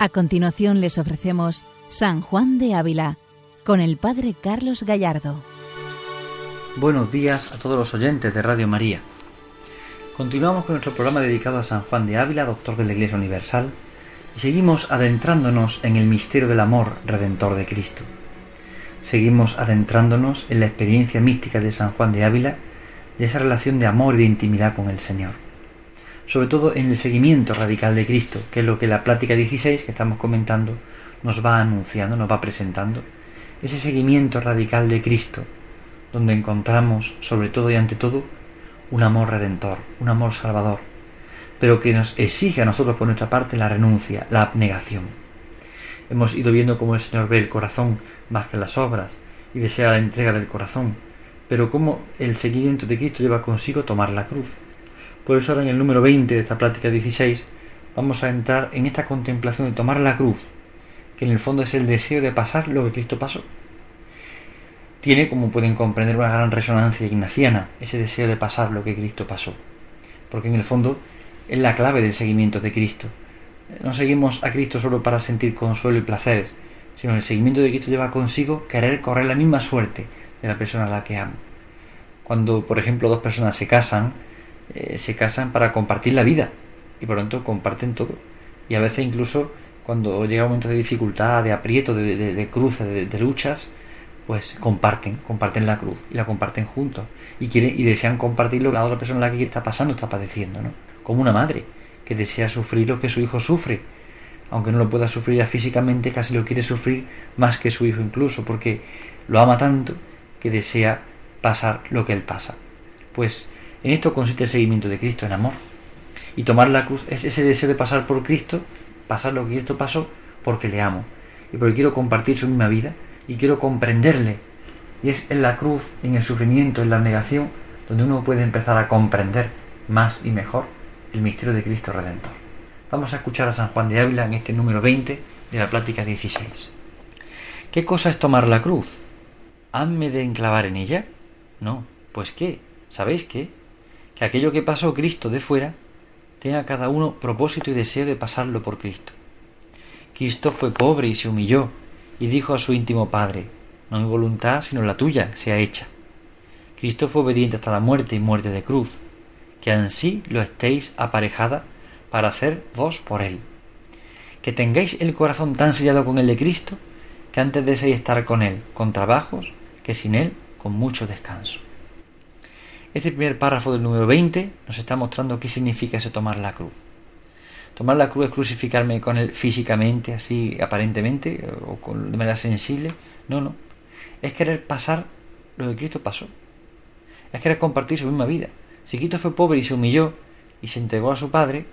A continuación les ofrecemos San Juan de Ávila con el Padre Carlos Gallardo. Buenos días a todos los oyentes de Radio María. Continuamos con nuestro programa dedicado a San Juan de Ávila, doctor de la Iglesia Universal, y seguimos adentrándonos en el misterio del amor redentor de Cristo. Seguimos adentrándonos en la experiencia mística de San Juan de Ávila, de esa relación de amor y de intimidad con el Señor sobre todo en el seguimiento radical de Cristo, que es lo que la plática 16 que estamos comentando nos va anunciando, nos va presentando. Ese seguimiento radical de Cristo, donde encontramos, sobre todo y ante todo, un amor redentor, un amor salvador, pero que nos exige a nosotros por nuestra parte la renuncia, la abnegación. Hemos ido viendo cómo el Señor ve el corazón más que las obras y desea la entrega del corazón, pero cómo el seguimiento de Cristo lleva consigo tomar la cruz. Por eso ahora en el número 20 de esta plática 16 vamos a entrar en esta contemplación de tomar la cruz, que en el fondo es el deseo de pasar lo que Cristo pasó. Tiene, como pueden comprender, una gran resonancia ignaciana, ese deseo de pasar lo que Cristo pasó. Porque en el fondo es la clave del seguimiento de Cristo. No seguimos a Cristo solo para sentir consuelo y placeres, sino el seguimiento de Cristo lleva consigo querer correr la misma suerte de la persona a la que amo. Cuando, por ejemplo, dos personas se casan, eh, se casan para compartir la vida y por lo tanto comparten todo. Y a veces incluso cuando llega un momento de dificultad, de aprieto, de, de, de de, luchas, pues comparten, comparten la cruz y la comparten juntos. Y, quieren, y desean compartirlo con la otra persona la que está pasando, está padeciendo, ¿no? Como una madre que desea sufrir lo que su hijo sufre. Aunque no lo pueda sufrir ya físicamente, casi lo quiere sufrir más que su hijo incluso, porque lo ama tanto que desea pasar lo que él pasa. Pues en esto consiste el seguimiento de Cristo en amor. Y tomar la cruz es ese deseo de pasar por Cristo, pasar lo que Cristo pasó, porque le amo. Y porque quiero compartir su misma vida y quiero comprenderle. Y es en la cruz, en el sufrimiento, en la negación, donde uno puede empezar a comprender más y mejor el misterio de Cristo Redentor. Vamos a escuchar a San Juan de Ávila en este número 20 de la plática 16. ¿Qué cosa es tomar la cruz? ¿Hanme de enclavar en ella? No. Pues qué. ¿Sabéis qué? Que aquello que pasó Cristo de fuera tenga cada uno propósito y deseo de pasarlo por Cristo. Cristo fue pobre y se humilló y dijo a su íntimo Padre, no mi voluntad sino la tuya sea hecha. Cristo fue obediente hasta la muerte y muerte de cruz, que ansí lo estéis aparejada para hacer vos por él. Que tengáis el corazón tan sellado con el de Cristo, que antes deseéis estar con él con trabajos, que sin él con mucho descanso. Este primer párrafo del número 20 nos está mostrando qué significa eso tomar la cruz. Tomar la cruz es crucificarme con él físicamente, así aparentemente, o con, de manera sensible. No, no. Es querer pasar lo que Cristo pasó. Es querer compartir su misma vida. Si Cristo fue pobre y se humilló y se entregó a su Padre,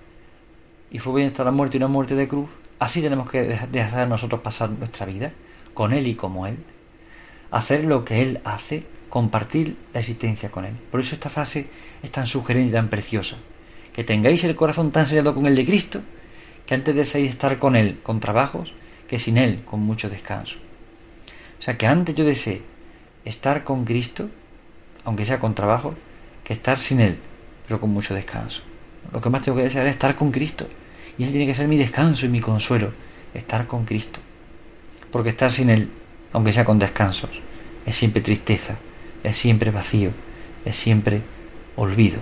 y fue bien hasta la muerte y una muerte de cruz, así tenemos que dejar nosotros pasar nuestra vida, con Él y como Él. Hacer lo que Él hace compartir la existencia con Él. Por eso esta frase es tan sugerente y tan preciosa. Que tengáis el corazón tan sellado con el de Cristo, que antes deseáis estar con Él con trabajos, que sin Él con mucho descanso. O sea, que antes yo desee estar con Cristo, aunque sea con trabajo, que estar sin Él, pero con mucho descanso. Lo que más tengo que desear es estar con Cristo. Y Él tiene que ser mi descanso y mi consuelo, estar con Cristo. Porque estar sin Él, aunque sea con descansos, es siempre tristeza, es siempre vacío, es siempre olvido.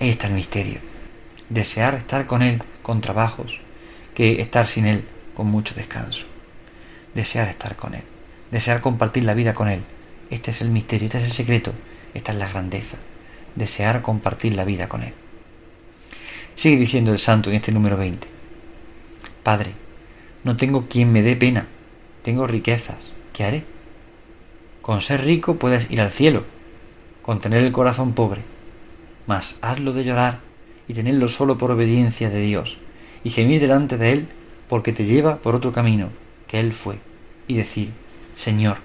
Ahí está el misterio. Desear estar con Él con trabajos, que estar sin Él con mucho descanso. Desear estar con Él, desear compartir la vida con Él. Este es el misterio, este es el secreto, esta es la grandeza. Desear compartir la vida con Él. Sigue diciendo el santo en este número 20. Padre, no tengo quien me dé pena, tengo riquezas, ¿qué haré? Con ser rico puedes ir al cielo, con tener el corazón pobre, mas hazlo de llorar y tenerlo solo por obediencia de Dios, y gemir delante de Él porque te lleva por otro camino que Él fue, y decir, Señor,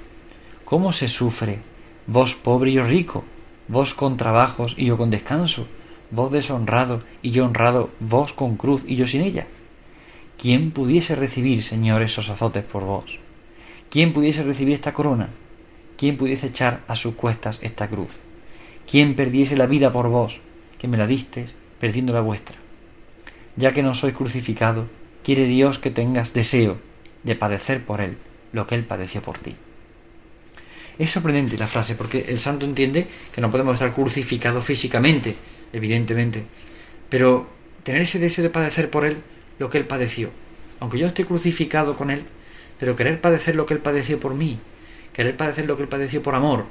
¿cómo se sufre, vos pobre y yo rico, vos con trabajos y yo con descanso, vos deshonrado y yo honrado, vos con cruz y yo sin ella? ¿Quién pudiese recibir, Señor, esos azotes por vos? ¿Quién pudiese recibir esta corona? ¿Quién pudiese echar a sus cuestas esta cruz? ¿Quién perdiese la vida por vos, que me la distes, perdiendo la vuestra? Ya que no sois crucificado, quiere Dios que tengas deseo de padecer por Él lo que Él padeció por ti. Es sorprendente la frase porque el santo entiende que no podemos estar crucificados físicamente, evidentemente, pero tener ese deseo de padecer por Él lo que Él padeció. Aunque yo esté crucificado con Él, pero querer padecer lo que Él padeció por mí, querer padecer lo que Él padeció por amor,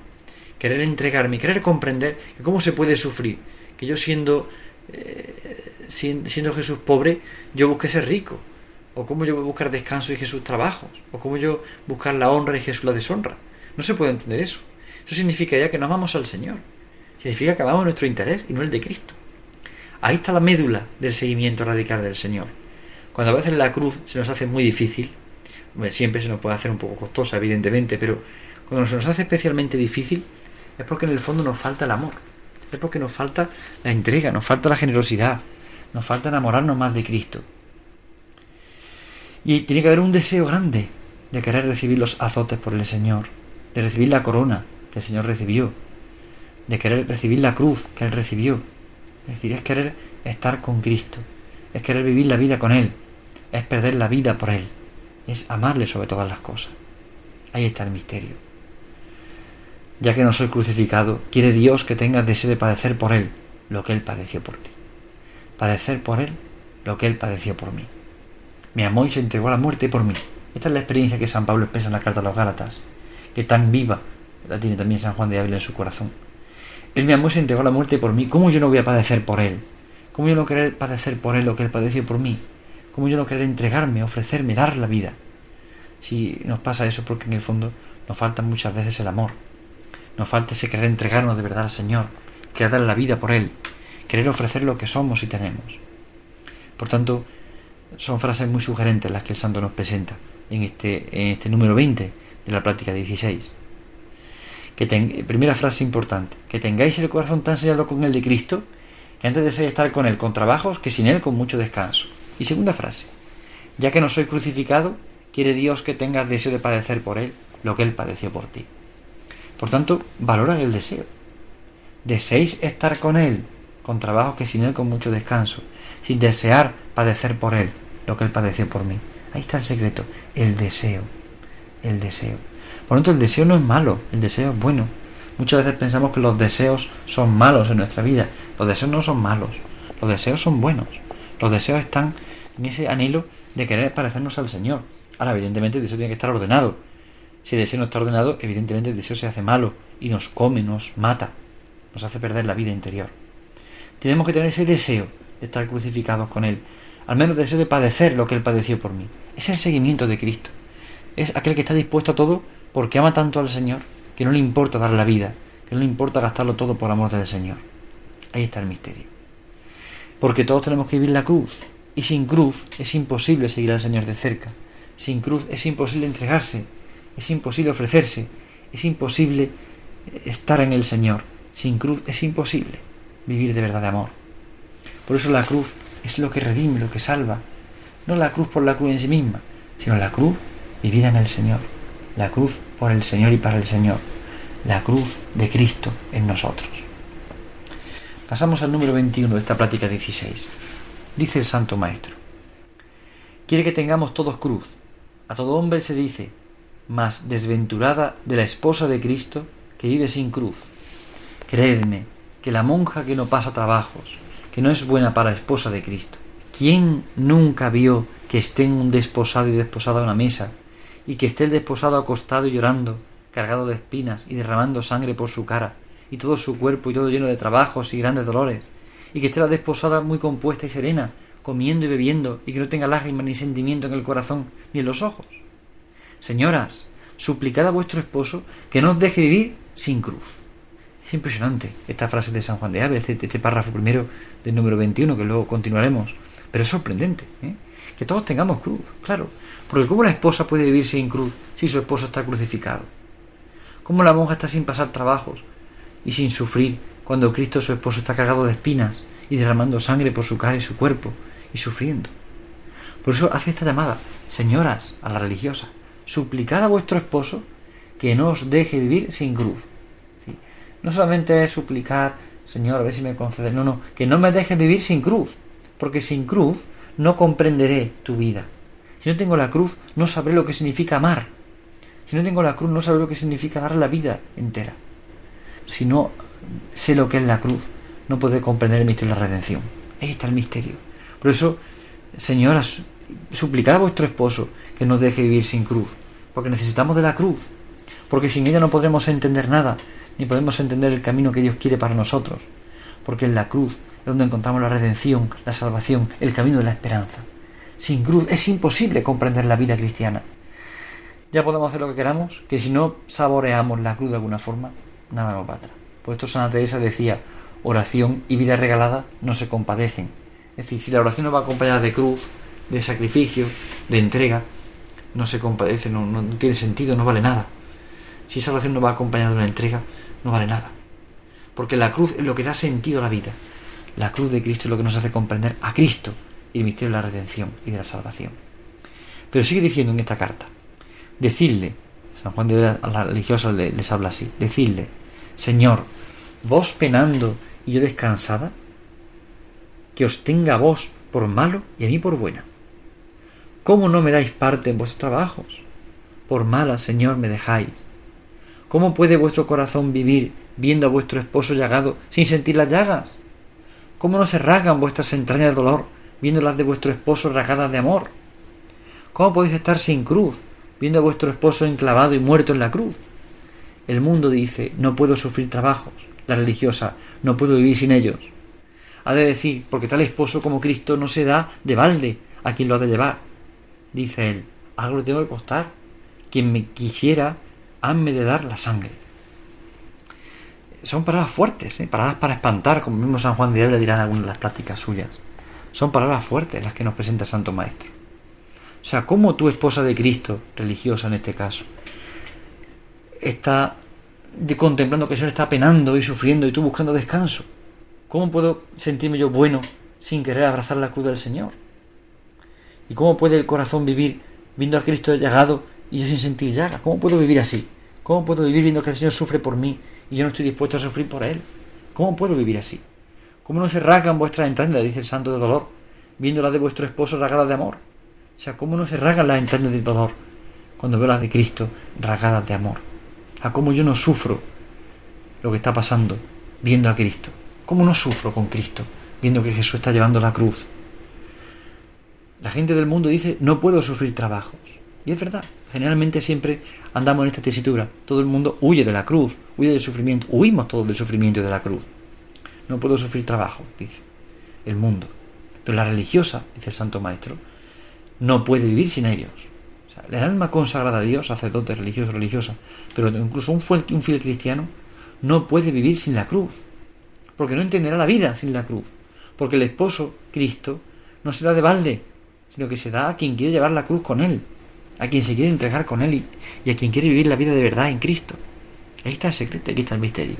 querer entregarme, querer comprender que cómo se puede sufrir, que yo siendo, eh, siendo Jesús pobre, yo busque ser rico, o cómo yo voy a buscar descanso y Jesús trabajos, o cómo yo buscar la honra y Jesús la deshonra. No se puede entender eso. Eso significa ya que no amamos al Señor. Significa que amamos nuestro interés y no el de Cristo. Ahí está la médula del seguimiento radical del Señor. Cuando a veces la cruz se nos hace muy difícil, siempre se nos puede hacer un poco costosa, evidentemente, pero cuando se nos hace especialmente difícil es porque en el fondo nos falta el amor. Es porque nos falta la entrega, nos falta la generosidad, nos falta enamorarnos más de Cristo. Y tiene que haber un deseo grande de querer recibir los azotes por el Señor, de recibir la corona que el Señor recibió, de querer recibir la cruz que Él recibió. Es decir, es querer estar con Cristo, es querer vivir la vida con Él, es perder la vida por Él, es amarle sobre todas las cosas. Ahí está el misterio. Ya que no soy crucificado, quiere Dios que tengas deseo de padecer por Él lo que Él padeció por ti. Padecer por Él lo que Él padeció por mí me amó y se entregó a la muerte por mí. Esta es la experiencia que San Pablo expresa en la carta a los Gálatas, que tan viva la tiene también San Juan de Ávila en su corazón. Él me amó y se entregó a la muerte por mí. ¿Cómo yo no voy a padecer por Él? ¿Cómo yo no querer padecer por Él lo que Él padeció por mí? ¿Cómo yo no querer entregarme, ofrecerme, dar la vida? Si nos pasa eso porque en el fondo nos falta muchas veces el amor. Nos falta ese querer entregarnos de verdad al Señor, querer dar la vida por Él, querer ofrecer lo que somos y tenemos. Por tanto, son frases muy sugerentes las que el santo nos presenta en este, este número 20 de la práctica 16. Que primera frase importante, que tengáis el corazón tan sellado con el de Cristo, que antes deseáis estar con Él con trabajos, que sin Él con mucho descanso. Y segunda frase, ya que no soy crucificado, quiere Dios que tengas deseo de padecer por Él lo que Él padeció por ti. Por tanto, valora el deseo. Deseéis estar con Él, con trabajos que sin Él con mucho descanso, sin desear padecer por Él, lo que Él padeció por mí. Ahí está el secreto, el deseo, el deseo. Por lo tanto, el deseo no es malo, el deseo es bueno. Muchas veces pensamos que los deseos son malos en nuestra vida. Los deseos no son malos, los deseos son buenos. Los deseos están en ese anhelo de querer parecernos al Señor. Ahora, evidentemente, el deseo tiene que estar ordenado. Si el deseo no está ordenado, evidentemente el deseo se hace malo y nos come, nos mata, nos hace perder la vida interior. Tenemos que tener ese deseo de estar crucificados con Él, al menos deseo de padecer lo que Él padeció por mí. Es el seguimiento de Cristo. Es aquel que está dispuesto a todo porque ama tanto al Señor que no le importa dar la vida, que no le importa gastarlo todo por amor del Señor. Ahí está el misterio. Porque todos tenemos que vivir la cruz. Y sin cruz es imposible seguir al Señor de cerca. Sin cruz es imposible entregarse. Es imposible ofrecerse. Es imposible estar en el Señor. Sin cruz es imposible vivir de verdad de amor. Por eso la cruz es lo que redime, lo que salva. No la cruz por la cruz en sí misma, sino la cruz vivida en el Señor. La cruz por el Señor y para el Señor. La cruz de Cristo en nosotros. Pasamos al número 21 de esta plática 16. Dice el Santo Maestro. Quiere que tengamos todos cruz. A todo hombre se dice, más desventurada de la esposa de Cristo que vive sin cruz. Creedme que la monja que no pasa trabajos, que no es buena para esposa de Cristo. ¿Quién nunca vio que estén un desposado y desposada a una mesa, y que esté el desposado acostado y llorando, cargado de espinas y derramando sangre por su cara, y todo su cuerpo y todo lleno de trabajos y grandes dolores, y que esté la desposada muy compuesta y serena, comiendo y bebiendo, y que no tenga lágrimas ni sentimiento en el corazón ni en los ojos? Señoras, suplicad a vuestro esposo que no os deje vivir sin cruz. Es impresionante esta frase de San Juan de Ávila, este, este, párrafo primero del número 21, que luego continuaremos. Pero es sorprendente ¿eh? que todos tengamos cruz, claro. Porque ¿cómo la esposa puede vivir sin cruz si su esposo está crucificado? ¿Cómo la monja está sin pasar trabajos y sin sufrir cuando Cristo, su esposo, está cargado de espinas y derramando sangre por su cara y su cuerpo y sufriendo? Por eso hace esta llamada, señoras, a la religiosa, suplicad a vuestro esposo que no os deje vivir sin cruz. No solamente es suplicar, Señor, a ver si me concede. No, no, que no me deje vivir sin cruz. Porque sin cruz no comprenderé tu vida. Si no tengo la cruz, no sabré lo que significa amar. Si no tengo la cruz, no sabré lo que significa dar la vida entera. Si no sé lo que es la cruz, no podré comprender el misterio de la redención. Ahí está el misterio. Por eso, señoras, suplicad a vuestro esposo que nos deje vivir sin cruz, porque necesitamos de la cruz, porque sin ella no podremos entender nada, ni podemos entender el camino que Dios quiere para nosotros, porque en la cruz es donde encontramos la redención, la salvación, el camino de la esperanza. Sin cruz es imposible comprender la vida cristiana. Ya podemos hacer lo que queramos, que si no saboreamos la cruz de alguna forma, nada nos va atrás. Por esto Santa Teresa decía, oración y vida regalada no se compadecen. Es decir, si la oración no va acompañada de cruz, de sacrificio, de entrega, no se compadece, no, tiene sentido, no vale nada. Si esa oración no va acompañada de una entrega, no vale nada. Porque la cruz es lo que da sentido a la vida. La cruz de Cristo es lo que nos hace comprender a Cristo y el misterio de la redención y de la salvación. Pero sigue diciendo en esta carta, decirle, San Juan de Vera a las religiosas les habla así, decirle, Señor, vos penando y yo descansada, que os tenga a vos por malo y a mí por buena. ¿Cómo no me dais parte en vuestros trabajos? Por mala, Señor, me dejáis. ¿Cómo puede vuestro corazón vivir viendo a vuestro esposo llagado sin sentir las llagas? ¿Cómo no se rasgan vuestras entrañas de dolor viendo las de vuestro esposo rasgadas de amor? ¿Cómo podéis estar sin cruz viendo a vuestro esposo enclavado y muerto en la cruz? El mundo dice, no puedo sufrir trabajos. La religiosa, no puedo vivir sin ellos. Ha de decir, porque tal esposo como Cristo no se da de balde a quien lo ha de llevar. Dice él, algo le tengo que costar. Quien me quisiera, hanme de dar la sangre. Son palabras fuertes, ¿eh? palabras para espantar, como mismo San Juan de Ávila dirá en algunas de las prácticas suyas. Son palabras fuertes las que nos presenta el Santo Maestro. O sea, ¿cómo tu esposa de Cristo, religiosa en este caso, está contemplando que el Señor está penando y sufriendo y tú buscando descanso? ¿Cómo puedo sentirme yo bueno sin querer abrazar la cruz del Señor? ¿Y cómo puede el corazón vivir viendo a Cristo llegado y yo sin sentir llaga? ¿Cómo puedo vivir así? ¿Cómo puedo vivir viendo que el Señor sufre por mí y yo no estoy dispuesto a sufrir por Él? ¿Cómo puedo vivir así? ¿Cómo no se rasgan vuestras entrañas, dice el santo de dolor, viendo las de vuestro esposo rasgadas de amor? O sea, ¿cómo no se rasgan las entrañas de dolor cuando veo las de Cristo rasgadas de amor? ¿A cómo yo no sufro lo que está pasando viendo a Cristo? ¿Cómo no sufro con Cristo viendo que Jesús está llevando la cruz? La gente del mundo dice, no puedo sufrir trabajos. Y es verdad, generalmente siempre andamos en esta tesitura. Todo el mundo huye de la cruz, huye del sufrimiento, huimos todos del sufrimiento y de la cruz. No puedo sufrir trabajo, dice el mundo. Pero la religiosa, dice el Santo Maestro, no puede vivir sin ellos. El alma consagrada a Dios, sacerdote, religioso, religiosa, pero incluso un, un fiel cristiano, no puede vivir sin la cruz. Porque no entenderá la vida sin la cruz. Porque el esposo, Cristo, no se da de balde, sino que se da a quien quiere llevar la cruz con él, a quien se quiere entregar con él y, a quien quiere vivir la vida de verdad en Cristo. Ahí está el secreto, aquí está el misterio.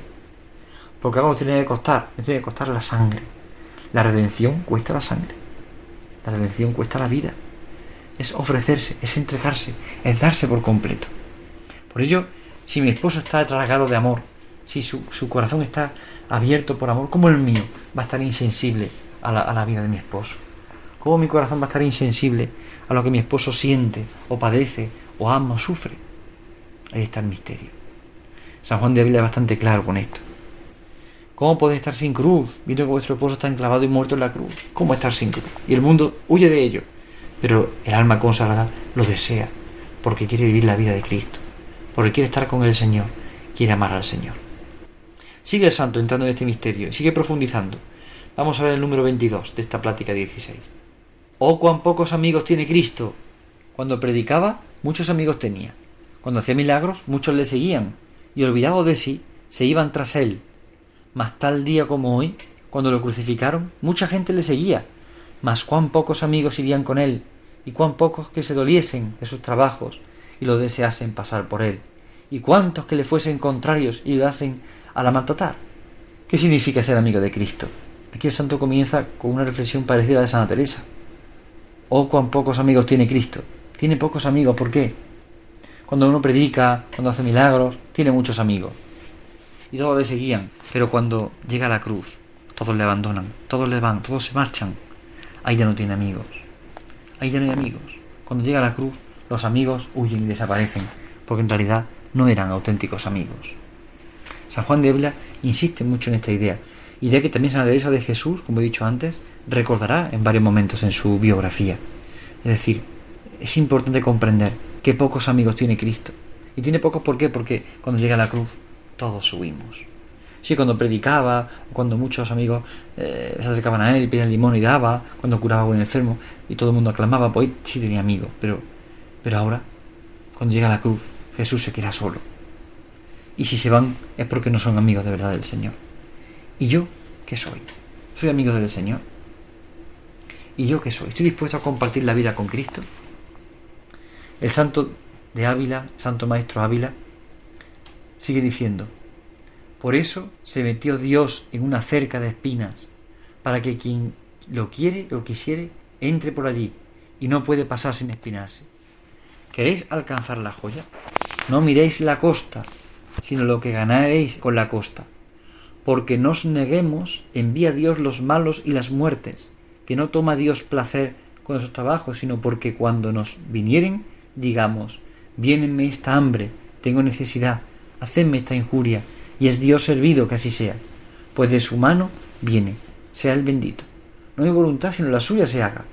Porque algo tiene que costar, tiene que costar la sangre. La redención cuesta la sangre. La redención cuesta la vida. Es ofrecerse, es entregarse, es darse por completo. Por ello, si mi esposo está tragado de amor, si su, corazón está abierto por amor, como el mío va a estar insensible a la, a la vida de mi esposo? ¿Cómo mi corazón va a estar insensible a lo que mi esposo siente, o padece, o ama, o sufre? Ahí está el misterio. San Juan de Ávila es bastante claro con esto. ¿Cómo podéis estar sin cruz, viendo que vuestro esposo está enclavado y muerto en la cruz? ¿Cómo estar sin cruz? Y el mundo huye de ello. Pero el alma consagrada lo desea, porque quiere vivir la vida de Cristo, porque quiere estar con el Señor, quiere amar al Señor. Sigue el santo entrando en este misterio y sigue profundizando. Vamos a ver el número 22 de esta plática 16. Oh, cuán pocos amigos tiene Cristo. Cuando predicaba, muchos amigos tenía. Cuando hacía milagros, muchos le seguían, y olvidados de sí, se iban tras él. Mas tal día como hoy, cuando lo crucificaron, mucha gente le seguía, mas cuán pocos amigos irían con él, y cuán pocos que se doliesen de sus trabajos y lo deseasen pasar por él, y cuántos que le fuesen contrarios y ayudasen a la maltratar. ¿Qué significa ser amigo de Cristo? Aquí el santo comienza con una reflexión parecida a de Santa Teresa. Oh, cuán pocos amigos tiene Cristo. Tiene pocos amigos, ¿por qué? Cuando uno predica, cuando hace milagros, tiene muchos amigos. Y todos le seguían. Pero cuando llega la cruz, todos le abandonan, todos le van, todos se marchan. ahí ya no tiene amigos. Ahí ya no hay amigos. Cuando llega la cruz, los amigos huyen y desaparecen, porque en realidad no eran auténticos amigos. San Juan de Ávila insiste mucho en esta idea, idea que también Santa Teresa de Jesús, como he dicho antes, recordará en varios momentos en su biografía. Es decir, es importante comprender que pocos amigos tiene Cristo. Y tiene pocos ¿por qué? Porque cuando llega la cruz todos subimos. Sí, cuando predicaba, cuando muchos amigos eh, se acercaban a él pedían limón y daba, cuando curaba a un enfermo y todo el mundo aclamaba, pues sí tenía amigos. Pero, pero ahora, cuando llega la cruz, Jesús se queda solo. Y si se van es porque no son amigos de verdad del Señor. ¿Y yo qué soy? ¿Soy amigo del Señor? ¿Y yo qué soy? ¿Estoy dispuesto a compartir la vida con Cristo? El santo de Ávila, santo maestro Ávila, sigue diciendo, por eso se metió Dios en una cerca de espinas, para que quien lo quiere o quisiere entre por allí y no puede pasar sin espinarse. ¿Queréis alcanzar la joya? No miréis la costa, sino lo que ganaréis con la costa. Porque nos neguemos, envía Dios los malos y las muertes, que no toma Dios placer con esos trabajos, sino porque cuando nos vinieren, digamos, viénenme esta hambre, tengo necesidad, hacedme esta injuria, y es Dios servido que así sea, pues de su mano viene, sea el bendito. No mi voluntad, sino la suya se haga.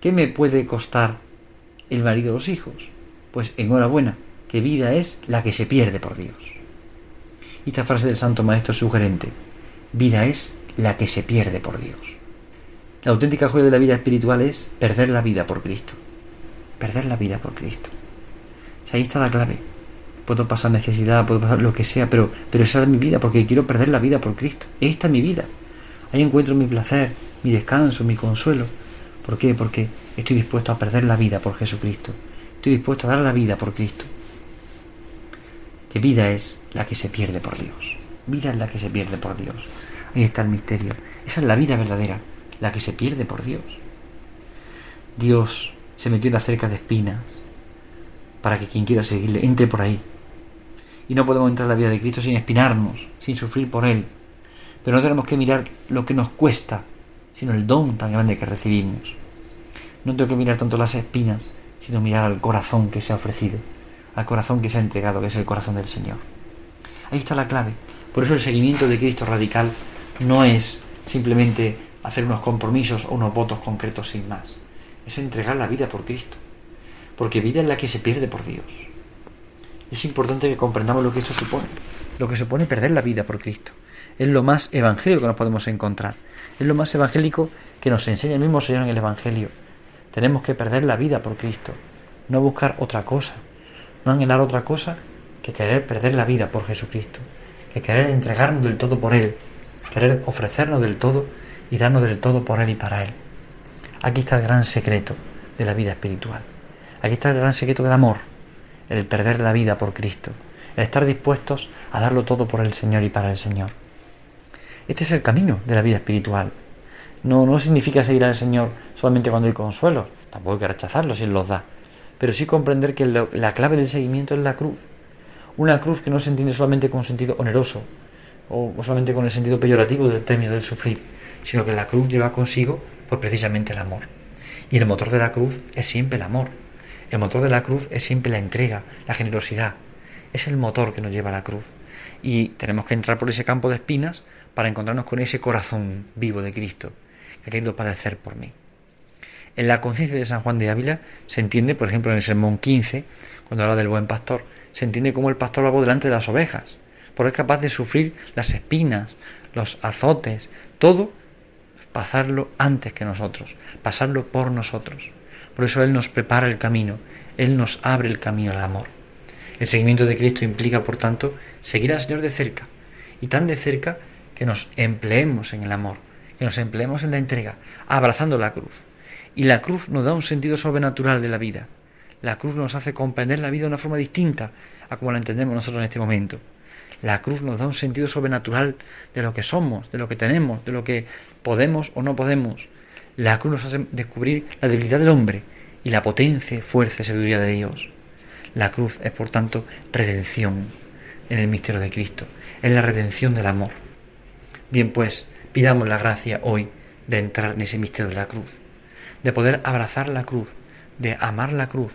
¿Qué me puede costar el marido de los hijos? Pues enhorabuena, que vida es la que se pierde por Dios. Y esta frase del Santo Maestro sugerente, vida es la que se pierde por Dios. La auténtica joya de la vida espiritual es perder la vida por Cristo. Perder la vida por Cristo. ahí está la clave. Puedo pasar necesidad, puedo pasar lo que sea, pero, pero esa es mi vida, porque quiero perder la vida por Cristo. Esta es mi vida. Ahí encuentro mi placer, mi descanso, mi consuelo. ¿Por qué? Porque estoy dispuesto a perder la vida por Jesucristo. Estoy dispuesto a dar la vida por Cristo. Que vida es la que se pierde por Dios. Vida es la que se pierde por Dios. Ahí está el misterio. Esa es la vida verdadera, la que se pierde por Dios. Dios se metió en la cerca de espinas para que quien quiera seguirle entre por ahí. Y no podemos entrar en la vida de Cristo sin espinarnos, sin sufrir por Él. Pero no tenemos que mirar lo que nos cuesta, sino el don tan grande que recibimos. No tengo que mirar tanto las espinas, sino mirar al corazón que se ha ofrecido, al corazón que se ha entregado, que es el corazón del Señor. Ahí está la clave. Por eso el seguimiento de Cristo radical no es simplemente hacer unos compromisos o unos votos concretos sin más es entregar la vida por Cristo, porque vida es la que se pierde por Dios. Es importante que comprendamos lo que esto supone, lo que supone perder la vida por Cristo. Es lo más evangélico que nos podemos encontrar, es lo más evangélico que nos enseña el mismo Señor en el Evangelio. Tenemos que perder la vida por Cristo, no buscar otra cosa, no anhelar otra cosa que querer perder la vida por Jesucristo, que querer entregarnos del todo por Él, querer ofrecernos del todo y darnos del todo por Él y para Él. Aquí está el gran secreto de la vida espiritual. Aquí está el gran secreto del amor, el perder la vida por Cristo, el estar dispuestos a darlo todo por el Señor y para el Señor. Este es el camino de la vida espiritual. No, no significa seguir al Señor solamente cuando hay consuelo, tampoco hay que rechazarlo si Él los da, pero sí comprender que la clave del seguimiento es la cruz. Una cruz que no se entiende solamente con sentido oneroso o solamente con el sentido peyorativo del término del sufrir, sino que la cruz lleva consigo pues precisamente el amor. Y el motor de la cruz es siempre el amor. El motor de la cruz es siempre la entrega, la generosidad. Es el motor que nos lleva a la cruz. Y tenemos que entrar por ese campo de espinas para encontrarnos con ese corazón vivo de Cristo que ha querido padecer por mí. En la conciencia de San Juan de Ávila se entiende, por ejemplo, en el sermón 15, cuando habla del buen pastor, se entiende como el pastor va delante de las ovejas, porque es capaz de sufrir las espinas, los azotes, todo pasarlo antes que nosotros, pasarlo por nosotros. Por eso Él nos prepara el camino, Él nos abre el camino al amor. El seguimiento de Cristo implica, por tanto, seguir al Señor de cerca, y tan de cerca que nos empleemos en el amor, que nos empleemos en la entrega, abrazando la cruz. Y la cruz nos da un sentido sobrenatural de la vida. La cruz nos hace comprender la vida de una forma distinta a como la entendemos nosotros en este momento. La cruz nos da un sentido sobrenatural de lo que somos, de lo que tenemos, de lo que podemos o no podemos. La cruz nos hace descubrir la debilidad del hombre y la potencia, fuerza y sabiduría de Dios. La cruz es, por tanto, redención en el misterio de Cristo. Es la redención del amor. Bien, pues, pidamos la gracia hoy de entrar en ese misterio de la cruz, de poder abrazar la cruz, de amar la cruz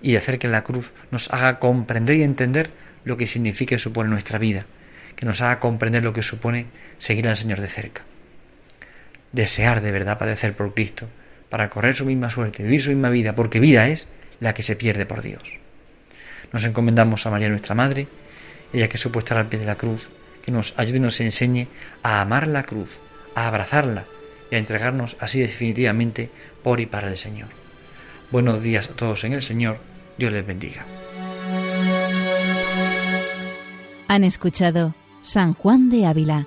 y de hacer que la cruz nos haga comprender y entender lo que significa y supone nuestra vida, que nos haga comprender lo que supone seguir al Señor de cerca. Desear de verdad padecer por Cristo, para correr su misma suerte, vivir su misma vida, porque vida es la que se pierde por Dios. Nos encomendamos a María nuestra Madre, ella que supo estar al pie de la cruz, que nos ayude y nos enseñe a amar la cruz, a abrazarla y a entregarnos así definitivamente por y para el Señor. Buenos días a todos en el Señor, Dios les bendiga. Han escuchado San Juan de Ávila,